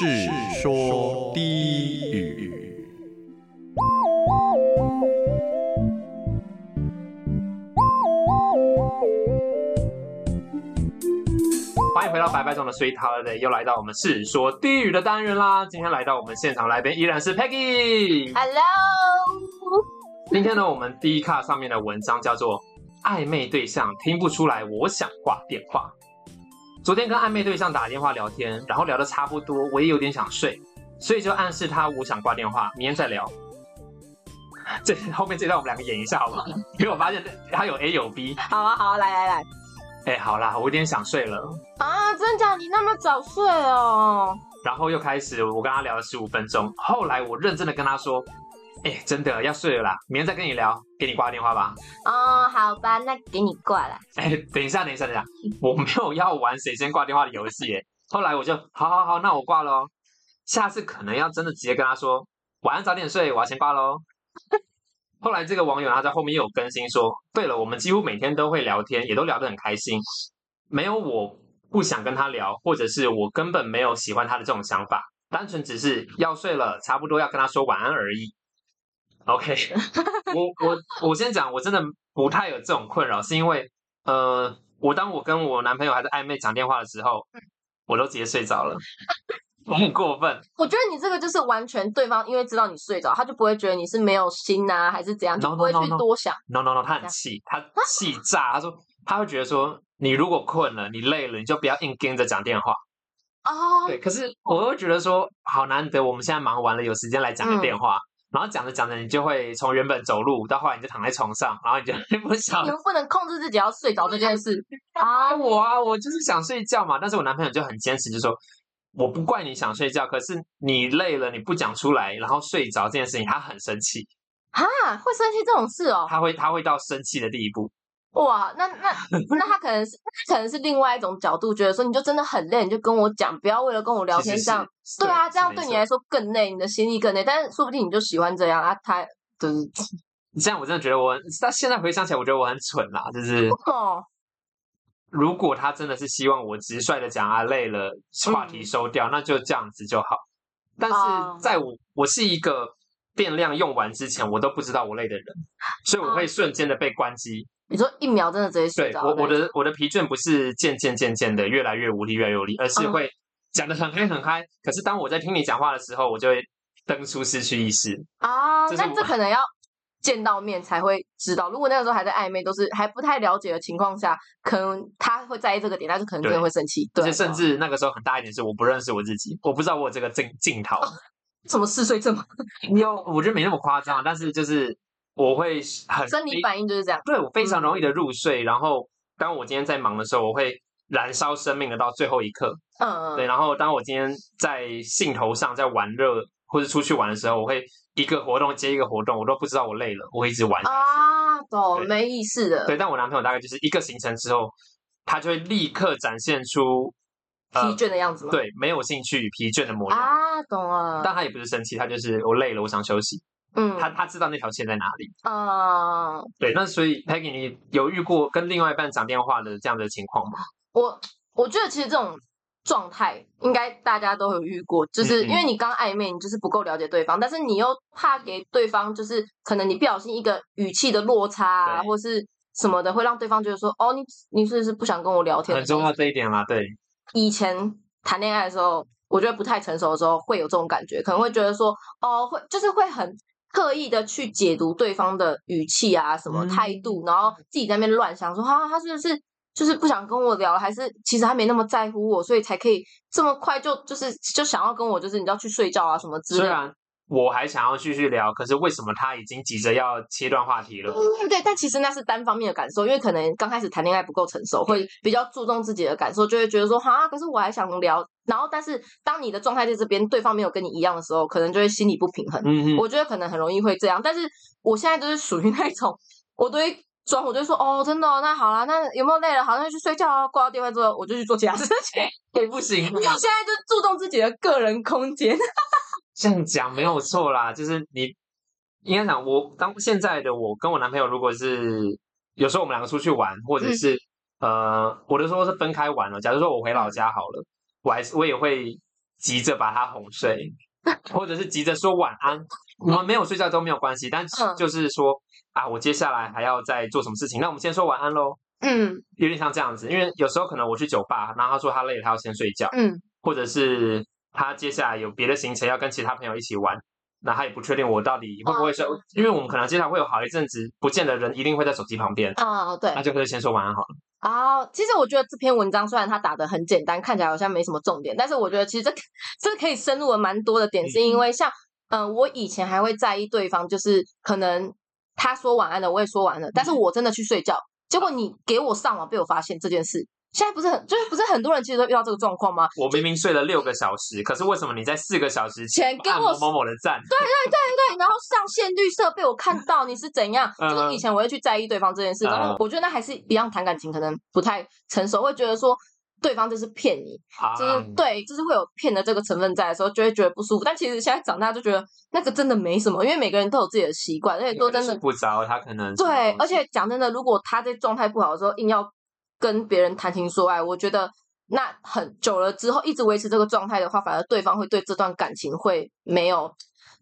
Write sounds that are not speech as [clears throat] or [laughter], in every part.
世说低语。欢迎回到白白中的 Sweet Holiday，又来到我们世说低语的单元啦。今天来到我们现场来宾依然是 Peggy。Hello，今天呢，我们第一卡上面的文章叫做《暧昧对象听不出来我想挂电话》。昨天跟暧昧对象打电话聊天，然后聊得差不多，我也有点想睡，所以就暗示他我想挂电话，明天再聊。这后面这段我们两个演一下好吗？[laughs] 因为我发现他有 A 有 B。好啊，好啊，来来来，哎，好啦，我有点想睡了。啊，真假？你那么早睡哦？然后又开始我跟他聊了十五分钟，后来我认真的跟他说：“哎，真的要睡了啦，明天再跟你聊，给你挂电话吧。”哦，好吧，那给你挂了。哎，等一下，等一下，等一下，我没有要玩谁先挂电话的游戏耶。后来我就，好好好，那我挂喽。下次可能要真的直接跟他说，晚上早点睡，我要先挂喽。后来这个网友他在后面又有更新说，对了，我们几乎每天都会聊天，也都聊得很开心，没有我不想跟他聊，或者是我根本没有喜欢他的这种想法，单纯只是要睡了，差不多要跟他说晚安而已。OK，我我我先讲，我真的不太有这种困扰，是因为呃，我当我跟我男朋友还在暧昧讲电话的时候，我都直接睡着了，[laughs] 我很过分。我觉得你这个就是完全对方因为知道你睡着，他就不会觉得你是没有心呐、还是怎样，就 No, 不会去.多想。No no no，他很气，他气炸，他说他会觉得说，你如果困了，你累了，你就不要硬跟着讲电话。哦，对，可是我会觉得说，好难得我们现在忙完了，有时间来讲个电话。然后讲着讲着，你就会从原本走路到后来你就躺在床上，然后你就 [laughs] 不想你们不能控制自己要睡着这件事啊，[laughs] 啊。我啊，我就是想睡觉嘛。但是我男朋友就很坚持，就说我不怪你想睡觉，可是你累了，你不讲出来，然后睡着这件事情，他很生气，啊，会生气这种事哦？他会他会到生气的地步。哇，那那 [laughs] 那他可能是他可能是另外一种角度，觉得说你就真的很累，你就跟我讲，不要为了跟我聊天这样。对啊，这样对你来说更累，你的心力更累。但是说不定你就喜欢这样啊，他就是这样我真的觉得我，但现在回想起来，我觉得我很蠢啦。就是哦，如果他真的是希望我直率的讲啊，累了，话题收掉，那就这样子就好。但哦是在我我是一个电量用完之前，我都不知道我累的人，所以我会瞬间的被关机。你说一秒真的直接睡着对我我的我的疲倦不是渐渐渐渐的越来越无力越来越无力，而是嗯会讲的很嗨很嗨。可是当我在听你讲话的时候，我就会登出失去意识。啊，那这可能要见到面才会知道。如果那个时候还在暧昧，都是还不太了解的情况下，可能他会在意这个点，但是可能真的会生气。对啊，而且甚至那个时候很大一点是我不认识我自己，我不知道我有这个镜镜头。什么嗜睡症 [laughs] 你？有，我觉得没那么夸张，但是就是我会很生理反应就是这样。对我非常容易的入睡，然后当我今天在忙的时候，我会燃烧生命的到最后一刻。嗯，对，然后当我今天在兴头上在玩乐或者出去玩的时候，我会一个活动接一个活动，我都不知道我累了，我会一直玩下去。啊，懂，没意思的，对，但我男朋友大概就是一个行程之后，他就会立刻展现出疲呃倦的样子吗？对没有兴趣、疲倦的模样。啊，懂了。但他也不是生气，他就是我累了，我想休息。嗯，他他知道那条线在哪里。啊，对，那所以 Peggy，你有遇过跟另外一半讲电话的这样的情况吗？我我觉得其实这种状态应该大家都有遇过，就是因为你刚暧昧，你就是不够了解对方，但是你又怕给对方就是可能你不小心一个语气的落差或是什么的，会让对方觉得说，哦，你你是不是不想跟我聊天？很重要。这一点啦，对，以前谈恋爱的时候，我觉得不太成熟的时候会有这种感觉，可能会觉得说，哦，会就是会很。刻意的去解读对方的语气啊，什么嗯态度，然后自己在那边乱想，说哈、他是不是就是不想跟我聊了，还是其实他没那么在乎我，所以才可以这么快就就是就想要跟我就是你知道去睡觉啊什么之类的。虽然我还想要继续聊，可是为什么他已经急着要切断话题了？嗯，对，但其实那是单方面的感受，因为可能刚开始谈恋爱不够成熟，会比较注重自己的感受，就会觉得说哈，可是我还想聊。然后，但是当你的状态在这边，对方没有跟你一样的时候，可能就会心理不平衡。嗯嗯，我觉得可能很容易会这样，但是我现在就是属于那种，我都会装，我就说哦，真的哦、那好啦，那有没有累了？好，那就去睡觉啊。挂到电话之后，我就去做其他事情。[laughs] 也不行因为 [laughs] 我现在就注重自己的个人空间。这样讲没有错啦，就是你应该讲我当现在的我跟我男朋友，如果是有时候我们两个出去玩，或者嗯是、呃，我的时候是分开玩了。假如说我回老家好了，我还是我也会急着把他哄睡，或者是急着说晚安。我们没有睡觉都没有关系，但是嗯就是说啊，我接下来还要再做什么事情，那我们先说晚安喽。嗯有点像这样子，因为有时候可能我去酒吧，然后他说他累了，他要先睡觉，嗯或者是他接下来有别的行程要跟其他朋友一起玩，那他也不确定我到底会不会睡，哦。因为我们可能接下来会有好一阵子不见的人，一定会在手机旁边，哦，对。那就可以先说晚安好了。啊，其实我觉得这篇文章虽然它打的很简单，看起来好像没什么重点，但是我觉得其实这这可以深入的蛮多的点，是因为像嗯、呃我以前还会在意对方，就是可能他说晚安了，我也说晚安了，但是我真的去睡觉，结果你给我上网被我发现这件事，现在不是很就是不是很多人其实都遇到这个状况吗？我明明睡了六个小时，可是为什么你在四个小时前跟我某某某的赞？对对对对，然后上线绿色被我看到你是怎样，嗯就是以前我会去在意对方这件事，然后嗯我觉得那还是一样谈感情，可能不太成熟，会觉得说对方就是骗你，啊，就是对，就是会有骗的这个成分在的时候，就会觉得不舒服。但其实现在长大就觉得那个真的没什么，因为每个人都有自己的习惯，而且说真的，不着，他可能对，而且讲真的，如果他在状态不好的时候硬要跟别人谈情说爱，我觉得那很久了之后一直维持这个状态的话，反而对方会对这段感情会没有，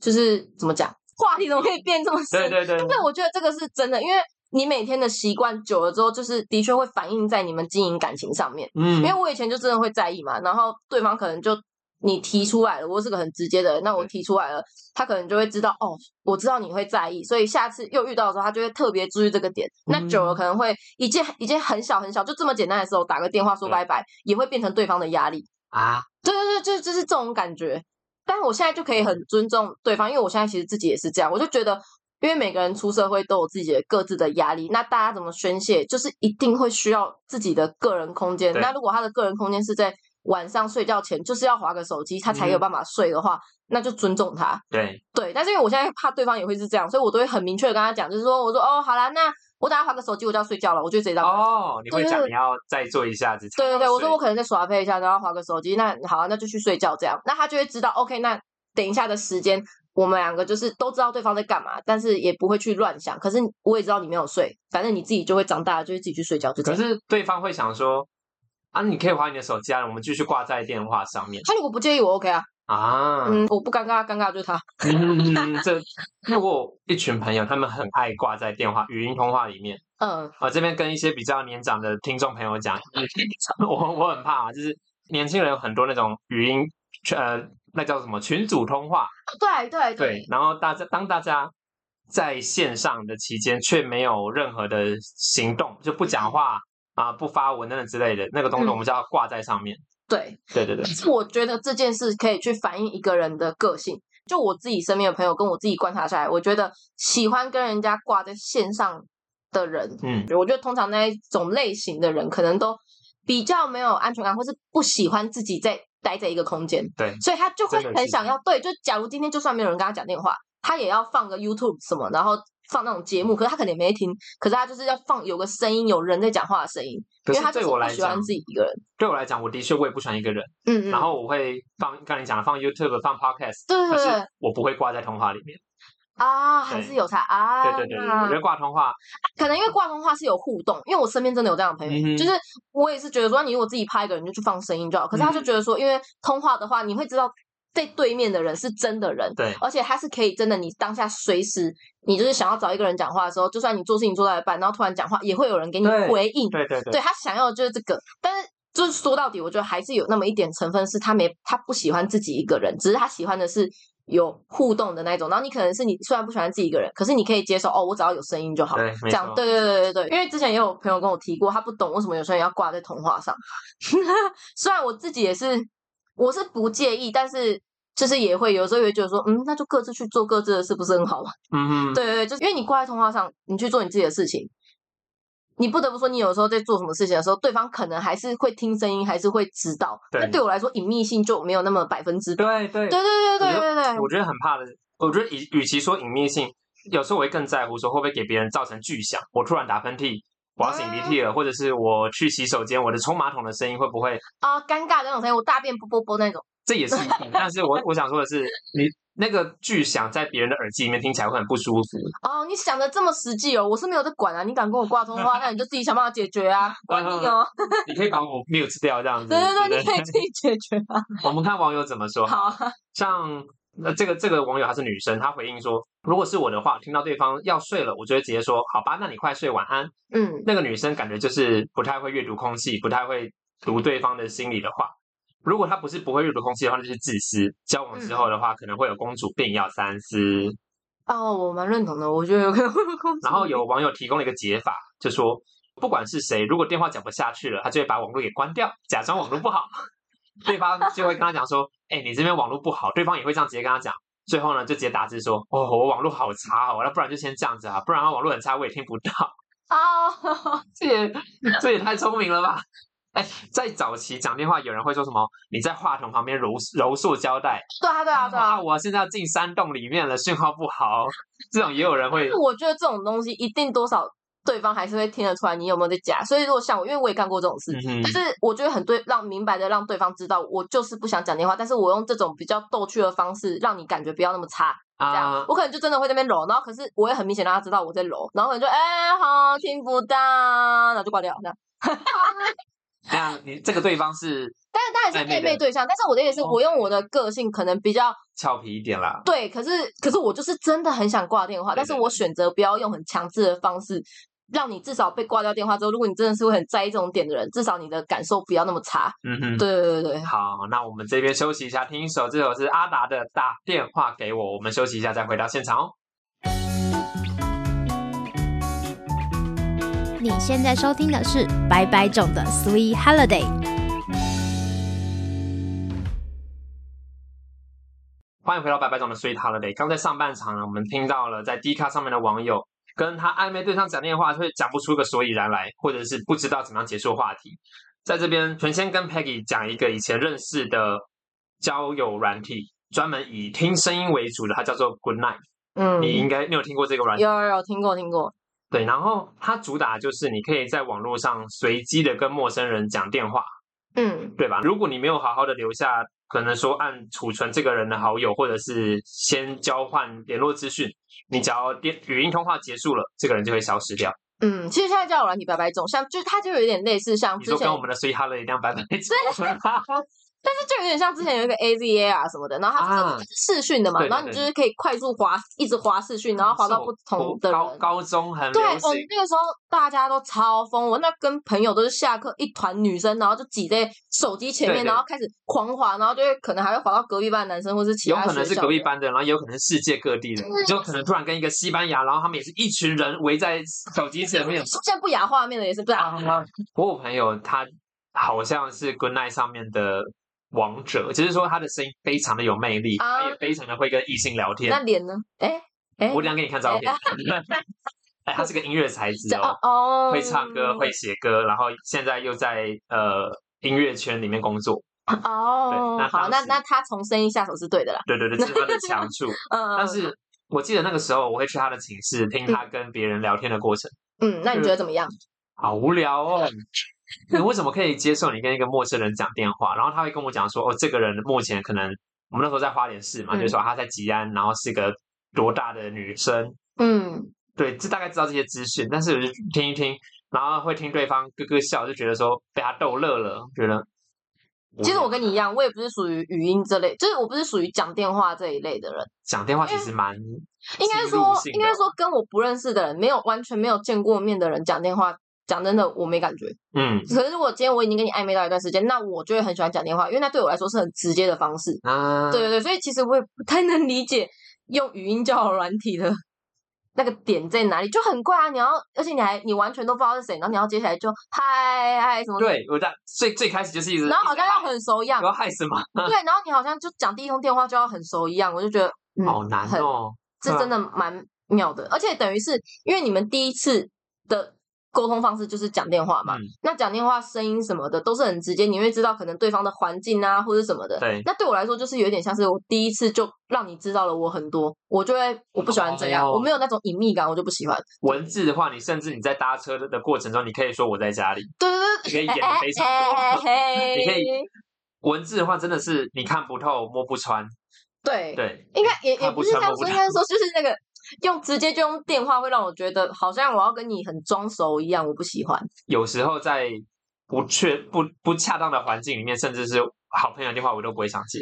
就是怎么讲，话题怎么可以变这么深？对对对，但我觉得这个是真的，因为你每天的习惯久了之后，就是的确会反映在你们经营感情上面。嗯因为我以前就真的会在意嘛，然后对方可能就你提出来了，我是个很直接的人，那我提出来了，他可能就会知道哦，我知道你会在意，所以下次又遇到的时候，他就会特别注意这个点。那久了可能会一件一件很小很小，就这么简单的时候，打个电话说拜拜，也会变成对方的压力。啊，对对对，就就是这种感觉。但我现在就可以很尊重对方，因为我现在其实自己也是这样，我就觉得，因为每个人出社会都有自己的各自的压力，那大家怎么宣泄，就是一定会需要自己的个人空间。那如果他的个人空间是在晚上睡觉前，就是要划个手机，他才有嗯办法睡的话，那就尊重他。对，对，但是因为我现在怕对方也会是这样，所以我都会很明确的跟他讲，就是说，我说哦，好啦，那我等下划个手机，我就要睡觉了，我就直接这样跟他讲。哦，你会讲你要再做一下子才对对对，我说我可能再耍配一下，然后划个手机，那好、啊，那就去睡觉这样，那他就会知道，OK，那等一下的时间，我们两个就是都知道对方在干嘛，但是也不会去乱想。可是我也知道你没有睡，反正你自己就会长大了，就会自己去睡觉，就可。是对方会想说啊，你可以划你的手机啊，我们继续挂在电话上面他如果不介意，我 OK 啊，啊。嗯，我不尴尬，尴尬就是他。嗯，这因为我一群朋友，他们很爱挂在电话语音通话里面。嗯我这边跟一些比较年长的听众朋友讲，我我很怕啊，就是年轻人有很多那种语音，呃，那叫什么群组通话，对对对，然后大家当大家在线上的期间却没有任何的行动，就不讲话啊、不发文等等之类的，那个东西嗯我们就要挂在上面。对，对对对，我觉得这件事可以去反映一个人的个性。就我自己身边的朋友，跟我自己观察下来，我觉得喜欢跟人家挂在线上的人，嗯，我觉得通常那一种类型的人，可能都比较没有安全感，或是不喜欢自己在待在一个空间，对，所以他就会很想要对。就假如今天就算没有人跟他讲电话，他也要放个 YouTube 什么，然后放那种节目，可是他可能也没听，可是他就是要放有个声音，有人在讲话的声音，可是因为他对我来讲不喜欢，自己一个人。对我来讲，我的确我也不喜欢一个人，嗯嗯，然后我会放，刚才你讲的放 YouTube、放 Podcast，可对对对是我不会挂在通话里面。啊，还是有差啊。对对对，对我觉得挂通话，可能因为挂通话是有互动，因为我身边真的有这样的朋友，嗯就是我也是觉得说，你如果自己拍一个人就去放声音就好。可是他就嗯觉得说，因为通话的话，你会知道在对面的人是真的人，对而且他是可以真的，你当下随时你就是想要找一个人讲话的时候，就算你做事情做到一半，然后突然讲话，也会有人给你回应。对对对对他想要的就是这个，但是就是说到底，我觉得还是有那么一点成分是他没他不喜欢自己一个人，只是他喜欢的是有互动的那种。然后你可能是你虽然不喜欢自己一个人，可是你可以接受哦，我只要有声音就好，对这样对对对对对。因为之前也有朋友跟我提过，他不懂为什么有些人要挂在童话上。[laughs] 虽然我自己也是，我是不介意，但是。就是也会有时候也会觉得说，嗯，那就各自去做各自的事，不是很好吗？嗯哼，对对对，就是因为你挂在通话上，你去做你自己的事情，你不得不说，你有时候在做什么事情的时候，对方可能还是会听声音，还是会知道。对那对我来说，隐秘性就没有那么百分之百。对对对对对对对对我觉得很怕的，我觉得与与其说隐秘性，有时候我会更在乎说会不会给别人造成巨响。我突然打喷嚏，我要擤鼻涕了，或者是我去洗手间，我的冲马桶的声音会不会？啊，尴尬的那种声音，我大便啵啵啵那种，这也是一定。但是我 [laughs] 我想说的是，你那个巨响在别人的耳机里面听起来会很不舒服。哦，你想的这么实际哦，我是没有在管啊。你敢跟我挂通话，那你就自己想办法解决啊，[laughs] 管你哦。[laughs] 你可以把我 mute 掉这样子。对对对，你可以自己解决啊。我们看网友怎么说。好，像那这个这个网友她是女生，她回应说，如果是我的话，听到对方要睡了，我就会直接说，好吧，那你快睡，晚安。嗯，那个女生感觉就是不太会阅读空气，不太会读对方的心里的话。如果他不是不会阅读空气的话，那就是自私。交往之后的话，可能会有公主病，要三思。哦，我蛮认同的，我觉得有可能会有公主然后有网友提供了一个解法，就说不管是谁，如果电话讲不下去了，他就会把网络给关掉，假装网络不好。[laughs] 对方就会跟他讲说：“哎、你这边网络不好。”对方也会这样直接跟他讲。最后呢，就直接打字说：“哦，我网络好差哦，那不然就先这样子啊，不然他网络很差，我也听不到。哦，[laughs] 这也这也太聪明了吧！”哎，在早期讲电话，有人会说什么？你在话筒旁边揉揉塑胶带对啊对啊对啊啊！。我现在要进山洞里面了，讯号不好。[laughs] 这种也有人会我觉得这种东西一定多少对方还是会听得出来你有没有在假。所以如果像我，因为我也干过这种事，嗯哼但是我觉得很对，让明白的让对方知道我就是不想讲电话，但是我用这种比较逗趣的方式，让你感觉不要那么差。这样，啊我可能就真的会在那边揉，然后可是我也很明显让他知道我在揉，然后可能就哎、好听不到，然后就挂掉这样。[laughs] 那样你这个对方是但是当然是暧昧对象，但是我的意思是，哦我用我的个性可能比较俏皮一点啦。对，可是可是我就是真的很想挂电话，但是我选择不要用很强制的方式，让你至少被挂掉电话之后，如果你真的是会很在意这种点的人，至少你的感受不要那么差。嗯哼，对对对对，好，那我们这边休息一下，听一首，这首是阿达的《打电话给我》，我们休息一下再回到现场哦。你现在收听的是白白种的 Sweet Holiday。欢迎回到白白总的 Sweet Holiday。刚在上半场呢，我们听到了在 D 卡上面的网友跟他暧昧对象讲电话，会讲不出个所以然来，或者是不知道怎么样结束话题。在这边，全先跟 Peggy 讲一个以前认识的交友软体，专门以听声音为主的，它叫做 Good Night。嗯，你应该你有听过这个软体？有有有听过听过，对，然后它主打就是你可以在网络上随机的跟陌生人讲电话，嗯对吧？如果你没有好好的留下，可能说按储存这个人的好友，或者是先交换联络资讯，你只要电语音通话结束了，这个人就会消失掉。嗯，其实现在交友软体白白种，像就是它就有点类似像你之前说跟我们的 Sweet Holiday 一样白白种，[laughs] 但是就有点像之前有一个 AZA 啊什么的，然后它是、视讯的嘛，然后你就是可以快速滑，一直滑视讯，然后滑到不同的人。高高中很对，我们，那个时候大家都超疯，我那跟朋友都是下课一团女生，然后就挤在手机前面，对对。然后开始狂滑，然后就会可能还会滑到隔壁班男生或是其他有可能是隔壁班的，然后也有可能是世界各地的，对。就可能突然跟一个西班牙，然后他们也是一群人围在手机前面。出现不雅画面的也是不是啊？我有朋友他好像是 Good Night 上面的王者，只是说他的声音非常的有魅力，啊他也非常的会跟异性聊天那天。脸呢？哎哎，我等一下给你看照片。[laughs] 哎，他是个音乐才子哦 [laughs] 会唱歌，会写歌，然后现在又在呃音乐圈里面工作。哦对那，好，那那他从声音下手是对的啦。对对对，这是他的强处。[laughs] 嗯，但是我记得那个时候，我会去他的寝室听他跟别人聊天的过程，嗯，那你觉得怎么样？好无聊哦。你为什么可以接受你跟一个陌生人讲电话？然后他会跟我讲说，哦，这个人目前可能我们那时候在花莲市嘛，嗯就说他在吉安，然后是个多大的女生，嗯，对，这大概知道这些资讯，但是我就听一听，然后会听对方咯咯笑，就觉得说被他逗乐了，觉得。其实我跟你一样，我也不是属于语音这类，就是我不是属于讲电话这一类的人。讲电话其实蛮应该说，应该说跟我不认识的人，没有完全没有见过面的人讲电话，讲真的我没感觉。嗯可是如果今天我已经跟你暧昧到一段时间，那我就会很喜欢讲电话，因为那对我来说是很直接的方式。啊，对对对，所以其实我也不太能理解用语音交友软体的那个点在哪里，就很怪啊！你要，而且你还你完全都不知道是谁，然后你要接下来就嗨嗨什么的，对，我在最最开始就是一直，然后好像要很熟一样我，要害什么？对，然后你好像就讲第一通电话就要很熟一样，我就觉得、嗯、好难很哦。这真的蛮妙的，而且等于是因为你们第一次的沟通方式就是讲电话嘛，嗯。那讲电话声音什么的都是很直接，你会知道可能对方的环境啊或者什么的。对。那对我来说就是有点像是我第一次就让你知道了我很多，我就会我不喜欢这样，哦。我没有那种隐秘感，我就不喜欢。文字的话，你甚至你在搭车的的过程中，你可以说我在家里，对对对，你可以演哎得非常 [laughs] 你可以文字的话，真的是你看不透、摸不穿。对，对，应该也也不不是这样说，不应该说就是那个用直接就用电话会让我觉得好像我要跟你很装熟一样，我不喜欢。有时候在不确不不恰当的环境里面，甚至是好朋友电话，我都不会想接。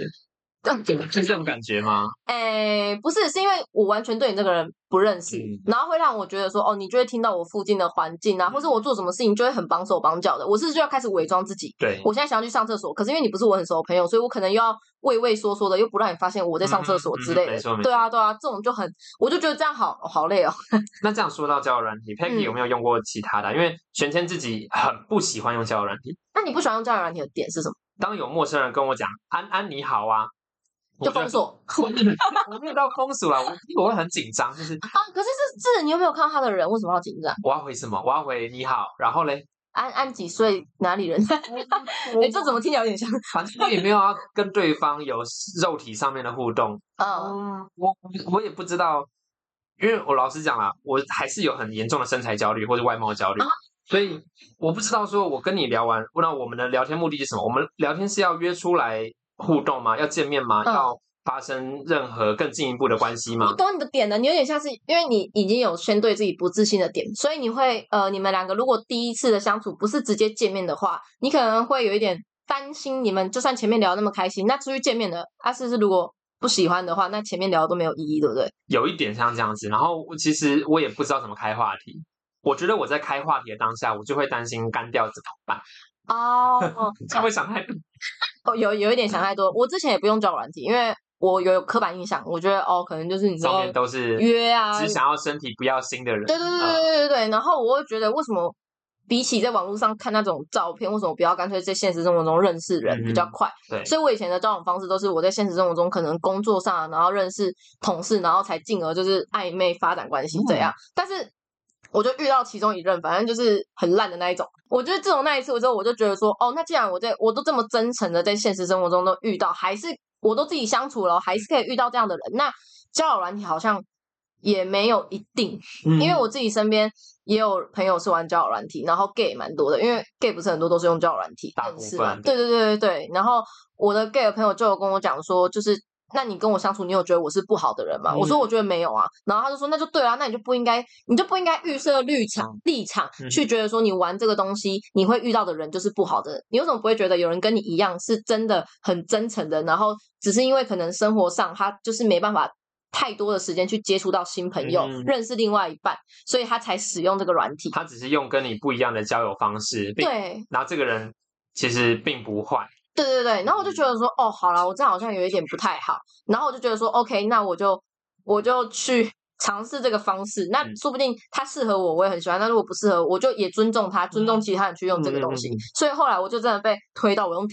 这样子是这种感觉吗？[laughs] 哎，不是，是因为我完全对你这个人不认识，嗯然后会让我觉得说，哦，你就会听到我附近的环境啊，或者我做什么事情就会很绑手绑脚的。我是就要开始伪装自己？对，我现在想要去上厕所，可是因为你不是我很熟的朋友，所以我可能又要畏畏缩缩的，又不让你发现我在上厕所之类的。没错没错对啊，对啊，这种就很，我就觉得这样好好累哦。[laughs] 那这样说到交友软体，Peggy 嗯有没有用过其他的啊？因为玄谦自己很不喜欢用交友软体。那你不喜欢用交友软体的点是什么？当有陌生人跟我讲“安安你好啊”，就封锁 [laughs] 我就。我没有到封锁了，我我会很紧张，就是啊！可是这这，你有没有看到他的人为什么要紧张？我要回什么？我要回你好，然后嘞，安安几岁？哪里人？哎、[laughs] 这怎么听起来有点像？反正我也没有要跟对方有肉体上面的互动。嗯，我我也不知道，因为我老实讲啦，我还是有很严重的身材焦虑或者外貌焦虑，啊所以我不知道说我跟你聊完，那我们的聊天目的是什么？我们聊天是要约出来互动吗？要见面吗？嗯要发生任何更进一步的关系吗我吗？懂你的点了，你有点像是因为你已经有先对自己不自信的点，所以你会呃，你们两个如果第一次的相处不是直接见面的话，你可能会有一点担心，你们就算前面聊得那么开心，那出去见面了，啊，是不是如果不喜欢的话，那前面聊的都没有意义，对不对？有一点像这样子，然后我其实我也不知道怎么开话题。我觉得我在开话题的当下，我就会担心干掉怎么办？哦，[laughs] 这样会想太多。哦，有有一点想太多。我之前也不用交友软体，因为我有刻板印象，我觉得哦，可能就是你知道上面都是约啊，只想要身体不要心的人。对对对呃对对对对。然后我会觉得，为什么比起在网络上看那种照片，为什么不要干脆在现实生活中认识人比较嗯快？对，所以我以前的交往方式都是我在现实生活中可能工作上啊，然后认识同事，然后才进而就是暧昧发展关系这嗯样。但是我就遇到其中一任，反正就是很烂的那一种。我觉得自从那一次之后，我就觉得说，哦，那既然我在我都这么真诚的在现实生活中都遇到，还是我都自己相处了，还是可以遇到这样的人，那交友软体好像也没有一定，嗯因为我自己身边也有朋友是玩交友软体，然后 gay 也蛮多的，因为 gay 不是很多都是用交友软体认识嘛。对对对对对。然后我的 gay 的朋友就有跟我讲说，就是那你跟我相处，你有觉得我是不好的人吗？我说嗯我觉得没有啊。然后他就说那就对啊，那你就不应该，你就不应该预设立场立场嗯去觉得说你玩这个东西，你会遇到的人就是不好的人。你为什么不会觉得有人跟你一样是真的很真诚的，然后只是因为可能生活上他就是没办法。太多的时间去接触到新朋友，嗯认识另外一半，所以他才使用这个软体。他只是用跟你不一样的交友方式，对，然后这个人其实并不坏，对对对，然后我就觉得说，哦，好了，我这样好像有一点不太好，然后我就觉得说，OK，那我就我就去 [laughs] 尝试这个方式，那嗯。说不定它适合我，我也很喜欢；那如果不适合，我就也尊重他，尊重其他人去用这个东西。所以后来我就真的被推到我用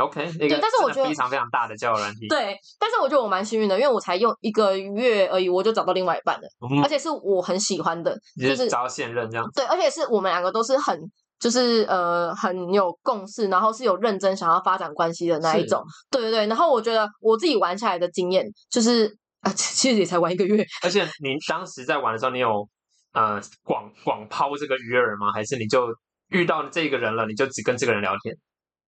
OK，那个对但是我觉得非常非常大的交友软体，对，但是我觉得我蛮幸运的，因为我才用一个月而已，我就找到另外一半了，嗯。而且是我很喜欢的，就是找现任这样。对，而且是我们两个都是很就是呃很有共识，然后是有认真想要发展关系的那一种。对对对，然后我觉得我自己玩下来的经验就是啊，其实也才玩一个月，而且你当时在玩的时候，你有呃广广抛这个鱼饵吗？还是你就遇到这个人了，你就只跟这个人聊天？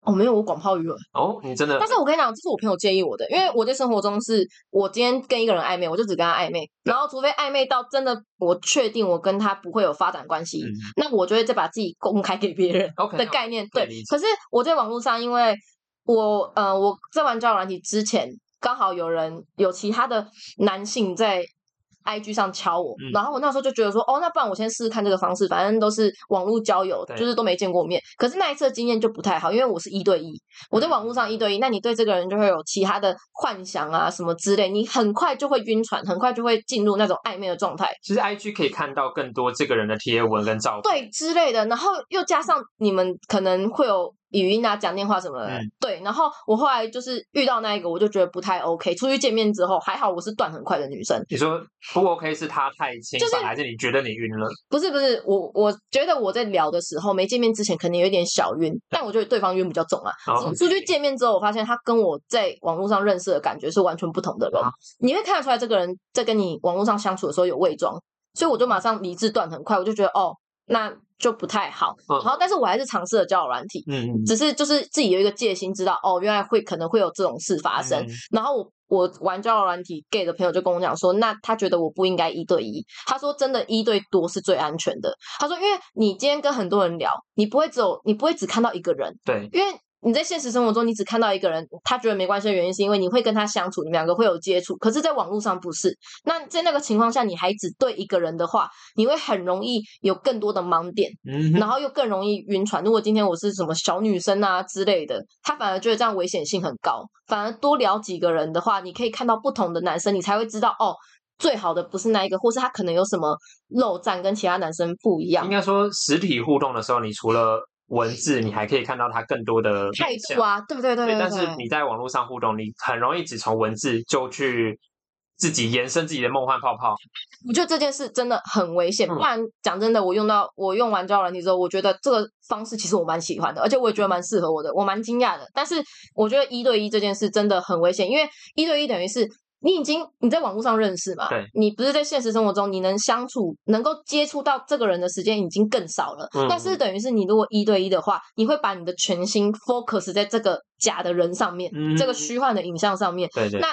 哦，没有我广抛鱼饵。哦，你真的但是我跟你讲，这是我朋友建议我的，因为我在生活中是我今天跟一个人暧昧，我就只跟他暧昧，然后除非暧昧到真的我确定我跟他不会有发展关系，嗯那我就会再把自己公开给别人。[laughs] 的概念。对可是我在网络上，因为我呃我在玩交友软体之前，刚好有人有其他的男性在。IG 上敲我，嗯然后我那时候就觉得说，哦，那不然我先试试看这个方式，反正都是网络交友，对就是都没见过面。可是那一次的经验就不太好，因为我是一对一，我在网络上一对一，那你对这个人就会有其他的幻想啊什么之类，你很快就会晕船，很快就会进入那种暧昧的状态。其实 IG 可以看到更多这个人的贴文跟照片。对之类的，然后又加上你们可能会有语音啊、讲电话什么的，嗯对。然后我后来就是遇到那一个，我就觉得不太 OK。出去见面之后，还好我是断很快的女生，你说不 OK 是他太轻就是浮，还是你觉得你晕了？不是不是，我我觉得我在聊的时候，没见面之前肯定有一点小晕，但我觉得对方晕比较重啊。哦出去见面之后，我发现他跟我在网络上认识的感觉是完全不同的人，啊你会看得出来这个人在跟你网络上相处的时候有伪装，所以我就马上理智断很快，我就觉得哦。那就不太好。嗯然后，但是我还是尝试了交友软体，嗯嗯，只是就是自己有一个戒心，知道哦，原来会可能会有这种事发生。嗯然后我我玩交友软体 gay 的朋友就跟我讲说，那他觉得我不应该一对一，他说真的，一对多是最安全的。他说，因为你今天跟很多人聊，你不会只有你不会只看到一个人，对，因为你在现实生活中，你只看到一个人，他觉得没关系的原因，是因为你会跟他相处，你们两个会有接触。可是，在网络上不是。那在那个情况下，你还只对一个人的话，你会很容易有更多的盲点，嗯然后又更容易晕船。如果今天我是什么小女生啊之类的，他反而觉得这样危险性很高。反而多聊几个人的话，你可以看到不同的男生，你才会知道哦。最好的不是那一个，或是他可能有什么漏站，跟其他男生不一样应。该说实体互动的时候，你除了文字，你还可以看到他更多的态度啊，对对对对，对但是你在网络上互动，你很容易只从文字就去自己延伸自己的梦幻泡泡。我觉得这件事真的很危险。嗯不然讲真的，我用到我用完交友软体之后，我觉得这个方式其实我蛮喜欢的，而且我也觉得蛮适合我的，我蛮惊讶的。但是我觉得一对一这件事真的很危险，因为一对一等于是。你已经你在网络上认识嘛？对，你不是在现实生活中你能相处、能够接触到这个人的时间已经更少了。嗯但是等于是你如果一对一的话，你会把你的全心 focus 在这个假的人上面，嗯这个虚幻的影像上面。对对，那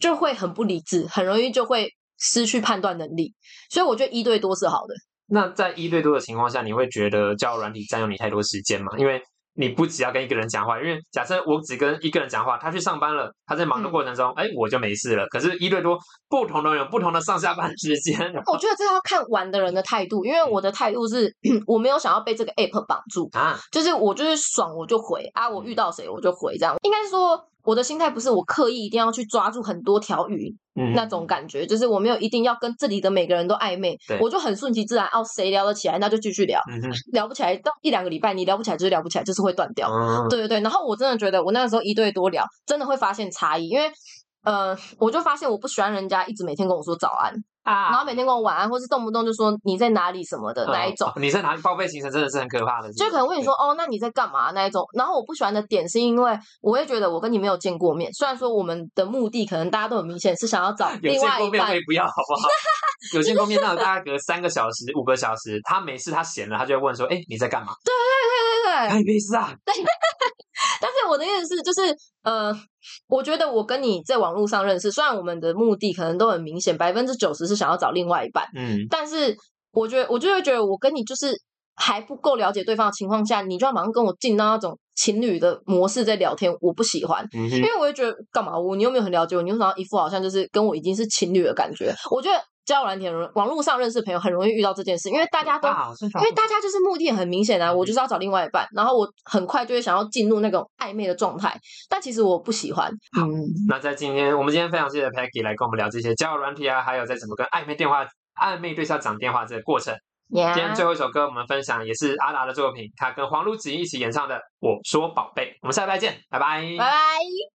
就会很不理智，很容易就会失去判断能力。所以我觉得一对多是好的。那在一对多的情况下，你会觉得交友软体占用你太多时间吗？因为你不只要跟一个人讲话，因为假设我只跟一个人讲话，他去上班了，他在忙的嗯过程中，哎、我就没事了。可是，一对多不同的人有不同的上下班时间，我觉得这要看玩的人的态度，因为我的态度是 [clears throat] 我没有想要被这个 app 绑住，啊，就是我就是爽我就回啊，我遇到谁我就回这样。应该说我的心态不是我刻意一定要去抓住很多条鱼嗯，那种感觉，就是我没有一定要跟这里的每个人都暧昧，我就很顺其自然。哦，谁聊得起来那就继续聊，嗯，聊不起来到一两个礼拜你聊不起来就是聊不起来，就是会断掉。嗯，对对对，然后我真的觉得我那个时候一对多聊，真的会发现差异，因为呃，我就发现我不喜欢人家一直每天跟我说早安，啊然后每天跟我晚安，或是动不动就说你在哪里什么的那一种。哦你在哪里报备行程真的是很可怕的，就可能问你说哦，那你在干嘛那一种，然后我不喜欢的点是因为我会觉得我跟你没有见过面，虽然说我们的目的可能大家都很明显是想要找 [laughs] 有另外一半见过面可以，不要好不好？[laughs] 有见过面，那大概隔三个小时、五个小时，他没事，他闲了，他就会问说：“哎，你在干嘛？”对对对对哎，没事啊。对 [laughs] 但是我的意思是，就是呃，我觉得我跟你在网络上认识，虽然我们的目的可能都很明显，百分之九十是想要找另外一半，嗯，但是我觉得，我就会觉得我跟你就是还不够了解对方的情况下，你就要马上跟我进到那种情侣的模式在聊天，我不喜欢，嗯因为我会觉得干嘛我你又没有很了解我，你为什么一副好像就是跟我已经是情侣的感觉？我觉得交友软体、网络上认识的朋友很容易遇到这件事，因为大家都。啊，因因为大家就是目的很明显啊，我就是要找另外一半，然后我很快就会想要进入那种暧昧的状态，但其实我不喜欢。嗯，那在今天，我们今天非常谢谢 Peggy 来跟我们聊这些交友软体啊，还有在怎么跟暧昧电话、暧昧对象讲电话这个过程。今天最后一首歌我们分享也是阿达的作品，他跟黄璐子怡一起演唱的《我说宝贝》。我们下礼拜见，拜拜。拜拜。